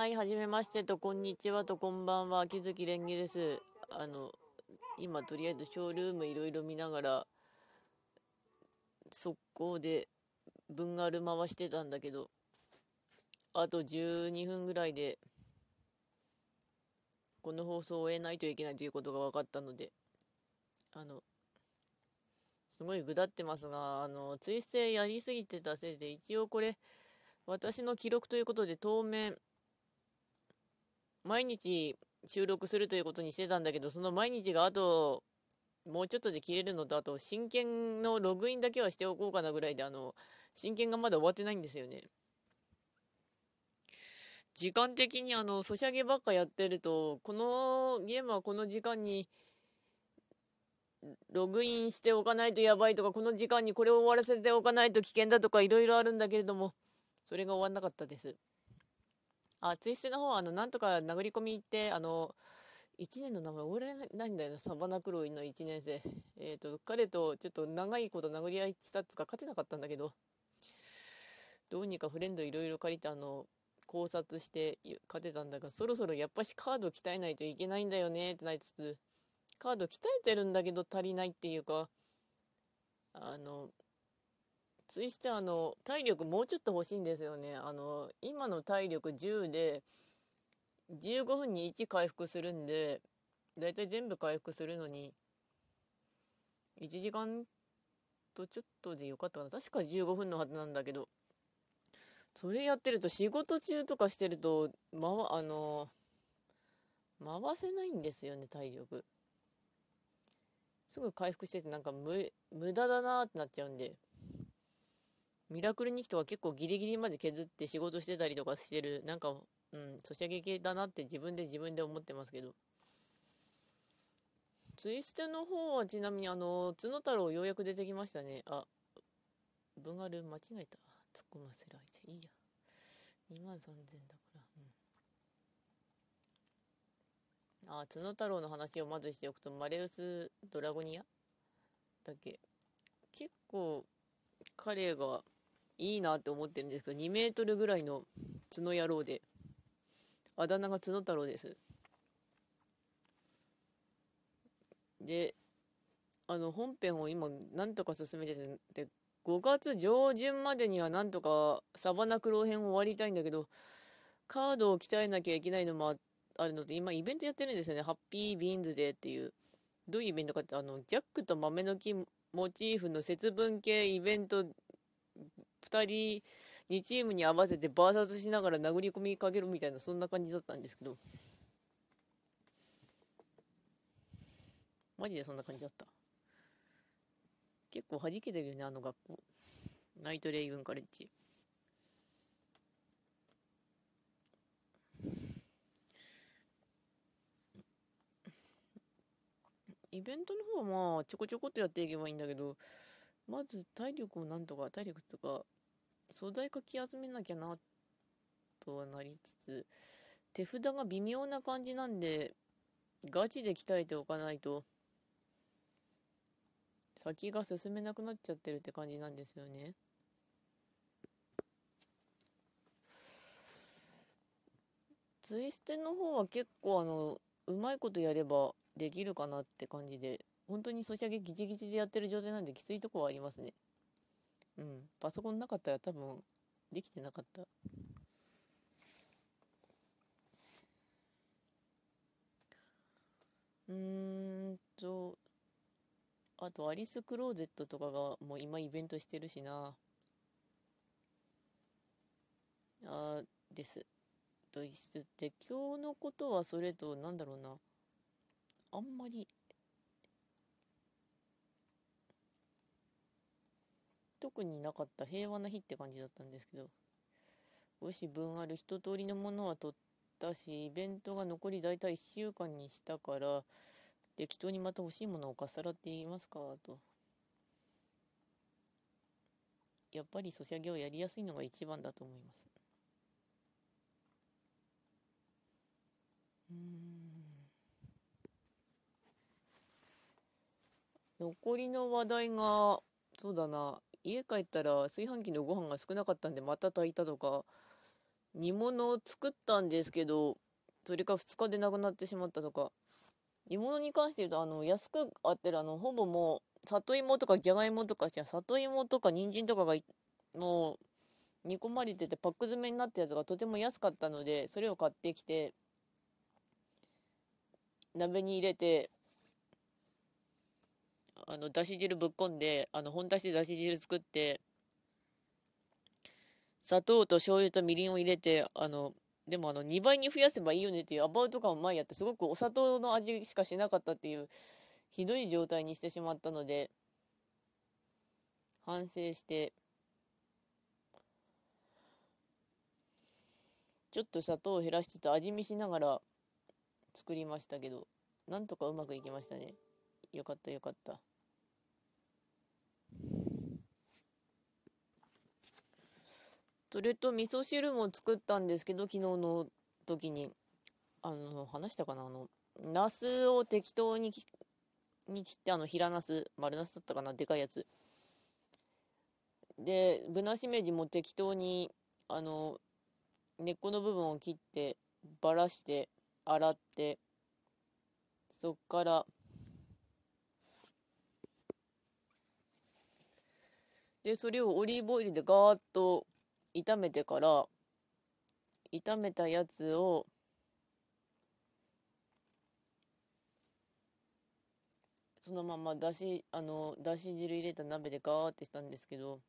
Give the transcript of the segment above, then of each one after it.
はい、はじめまして。と、こんにちは。と、こんばんは、木月蓮華です。あの、今、とりあえずショールームいろいろ見ながら、速攻で、文がる回してたんだけど、あと12分ぐらいで、この放送を終えないといけないということが分かったので、あの、すごいぐだってますが、あの、ツイステやりすぎてたせいで、一応これ、私の記録ということで、当面、毎日収録するということにしてたんだけど、その毎日があと、もうちょっとで切れるのと、あと、真剣のログインだけはしておこうかなぐらいで、あの、真剣がまだ終わってないんですよね。時間的にあの、ソシャゲばっかやってると、このゲームはこの時間に、ログインしておかないとやばいとか、この時間にこれを終わらせておかないと危険だとか、いろいろあるんだけれども、それが終わんなかったです。あ、ツイステの方は、あの、なんとか殴り込み行って、あの、1年の名前覚えないんだよな、サバナクロイの1年生。えっ、ー、と、彼とちょっと長いこと殴り合いしたっつか勝てなかったんだけど、どうにかフレンドいろいろ借りて、あの、考察して勝てたんだが、そろそろやっぱしカード鍛えないといけないんだよねってなりつつ、カード鍛えてるんだけど足りないっていうか、あの、ツイステあの、体力もうちょっと欲しいんですよね。あの、今の体力10で、15分に1回復するんで、だいたい全部回復するのに、1時間とちょっとでよかったかな。確か15分のはずなんだけど、それやってると仕事中とかしてると、まわ、あの、回せないんですよね、体力。すぐ回復しててなんか無無駄だなってなっちゃうんで、ミラクルニキとか結構ギリギリまで削って仕事してたりとかしてる、なんか、うん、ソシャゲ系だなって自分で自分で思ってますけど。ツイステの方はちなみにあの、角太郎ようやく出てきましたね。あ、文ル間違えた。突っ込ませられて。いいや。2万3000だから。うんあ、角太郎の話をまずしておくと、マレウス・ドラゴニアだっけ？結構、彼がいいなって思ってるんですけど、2メートルぐらいの角野郎で、あだ名が角太郎です。で、あの、本編を今、なんとか進めてて、5月上旬までにはなんとかサバナクロ編を終わりたいんだけど、カードを鍛えなきゃいけないのもあって、あるので、今イベントやってるんですよね。ハッピービーンズデーっていう。どういうイベントかって、あの、ジャックと豆の木モチーフの節分系イベント、2人、2チームに合わせてバーサスしながら殴り込みかけるみたいな、そんな感じだったんですけど。マジでそんな感じだった。結構弾けてるよね、あの学校。ナイトレイブンカレッジ。イベントの方はまあちょこちょこっとやっていけばいいんだけど、まず体力をなんとか、体力とか、素材かき集めなきゃな、とはなりつつ、手札が微妙な感じなんで、ガチで鍛えておかないと、先が進めなくなっちゃってるって感じなんですよね。ツイステの方は結構あの、うまいことやればできるかなって感じで、本当にソシャゲギチギチでやってる状態なんできついとこはありますね。うん。パソコンなかったら多分できてなかった。うーんと、あとアリスクローゼットとかがもう今イベントしてるしな。あです。と言いつつ、今日のことはそれと、なんだろうな。あんまり特になかった平和な日って感じだったんですけどもし分ある一通りのものは取ったしイベントが残り大体1週間にしたから適当にまた欲しいものをかっさらっていますかと。やっぱりソシャゲをやりやすいのが一番だと思います。うん。残りの話題が、そうだな、家帰ったら炊飯器のご飯が少なかったんでまた炊いたとか、煮物を作ったんですけど、それか2日でなくなってしまったとか。煮物に関して言うと、あの、安くあってる、あの、ほぼもう、里芋とかじゃがいもとか、じゃ里芋とか人参とかが、もう、煮込まれててパック詰めになったやつがとても安かったので、それを買ってきて、鍋に入れて、あの、だし汁ぶっこんで、あの、本だしでだし汁作って、砂糖と醤油とみりんを入れて、あの、でもあの、2倍に増やせばいいよねっていうアバウト感を前やって、すごくお砂糖の味しかしなかったっていう、ひどい状態にしてしまったので、反省して、ちょっと砂糖を減らしつつ味見しながら作りましたけど、なんとかうまくいきましたね。よかったよかった。それと味噌汁も作ったんですけど、昨日の時に、あの、話したかな？あの、ナスを適当にに切って、あの、平ナス、丸ナスだったかな？でかいやつ。で、ぶなしめじも適当に、あの、根っこの部分を切って、ばらして、洗って、そっから、で、それをオリーブオイルでガーッと炒めてから、炒めたやつを、そのままだし、あの、だし汁入れた鍋でガーってしたんですけど、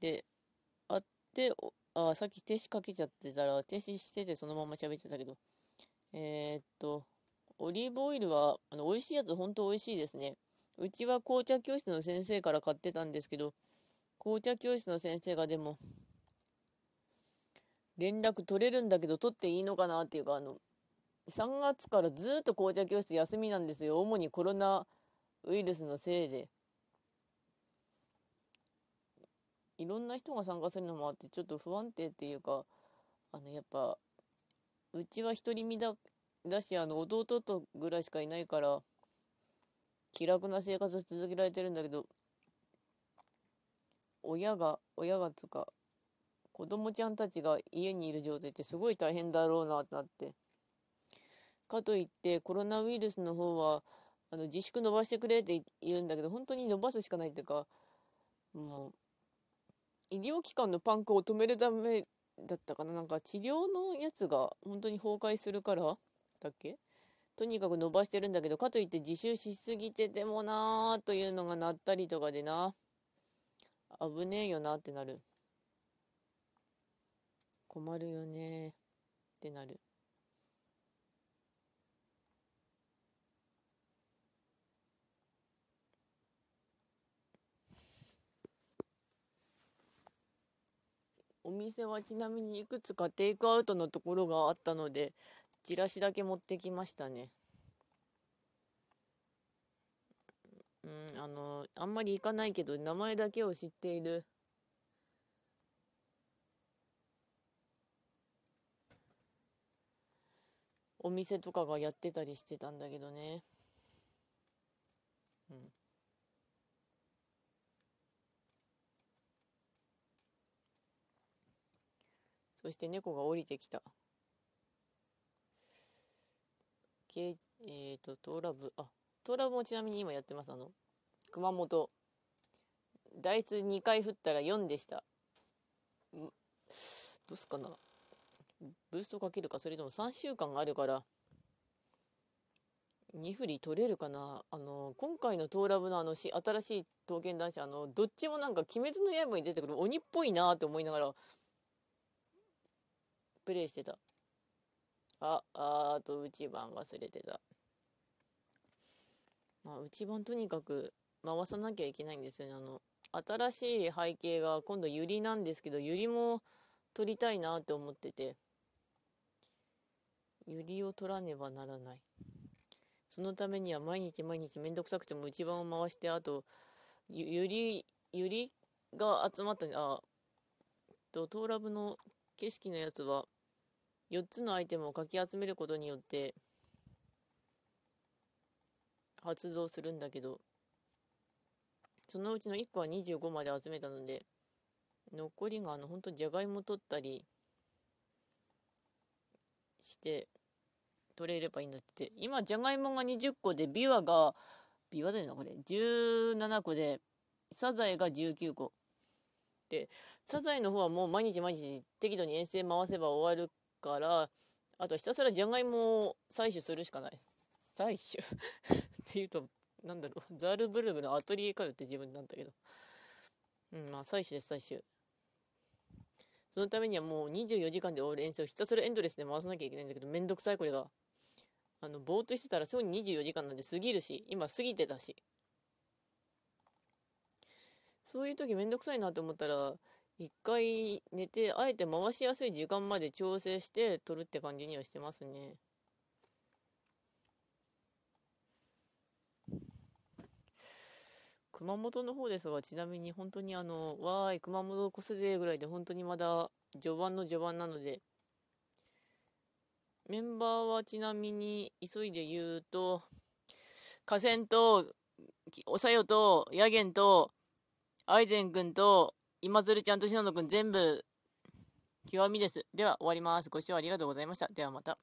で、あ、あ、さっき停止かけちゃってたら、停止しててそのまま喋ってたけど、えー、っと、オリーブオイルは、あの、美味しいやつ本当美味しいですね。うちは紅茶教室の先生から買ってたんですけど、紅茶教室の先生がでも、連絡取れるんだけど取っていいのかなっていうか、あの、3月からずっと紅茶教室休みなんですよ。主にコロナウイルスのせいで。いろんな人が参加するのもあってちょっと不安定っていうかあのやっぱうちは独り身だだしあの弟とぐらいしかいないから気楽な生活続けられてるんだけど親が親がつか子供ちゃんたちが家にいる状態ってすごい大変だろうなってなって。かといってコロナウイルスの方はあの自粛伸ばしてくれって言うんだけど本当に伸ばすしかないっていうかもう医療機関のパンクを止めるためだったかな？なんか治療のやつが本当に崩壊するから？だっけ？とにかく伸ばしてるんだけどかといって自習しすぎててもなーというのがなったりとかでな。危ねえよなってなる。困るよねってなる。お店はちなみにいくつかテイクアウトのところがあったので、チラシだけ持ってきましたね。うん、あの、あんまり行かないけど、名前だけを知っている。お店とかがやってたりしてたんだけどね。うん。そして猫が降りてきた。けえっ、ー、と、トーラブ、あ、トーラブもちなみに今やってます。あの、熊本。ダイス2回振ったら4でした。どうすかなブーストかけるか、それとも3週間あるから、2振り取れるかなあの、今回のトーラブのあのし、新しい刀剣男子、あの、どっちもなんか鬼滅の刃に出てくる鬼っぽいなって思いながら、プレイしてた。あ、ああと内番忘れてた。まあ、内番とにかく回さなきゃいけないんですよね。あの、新しい背景が今度ユリなんですけど、ユリも取りたいなって思ってて、ユリを取らねばならない。そのためには毎日毎日めんどくさくても内番を回して、あと、ゆり、ゆりが集まったあ、と、トーラブの景色のやつは、4つのアイテムをかき集めることによって、発動するんだけど、そのうちの1個は25まで集めたので、残りがあの、本当じゃがいも取ったりして、取れればいいんだって。今、じゃがいもが20個で、ビワが、ビワだよな、これ。17個で、サザエが19個。で、サザエの方はもう毎日毎日適度に遠征回せば終わるから、あとひたすらじゃがいもを採取するしかない。採取？っていうと、なんだろう、ザールブルムのアトリエかよって自分なんだけど。うん、まあ、採取です、採取。そのためにはもう24時間で終わる遠征をひたすらエンドレスで回さなきゃいけないんだけど、めんどくさい、これが。あの、ぼーっとしてたらすぐに24時間なんで過ぎるし、今過ぎてたし。そういう時めんどくさいなと思ったら、一回寝て、あえて回しやすい時間まで調整して撮るって感じにはしてますね。熊本の方ですが、ちなみに本当にあの、わーい、熊本越せぜぐらいで本当にまだ序盤の序盤なので、メンバーはちなみに急いで言うと、河川と、おさよと、ヤゲンと、アイゼン君と、今鶴ちゃんと篠野君全部、極みです。では終わります。ご視聴ありがとうございました。ではまた。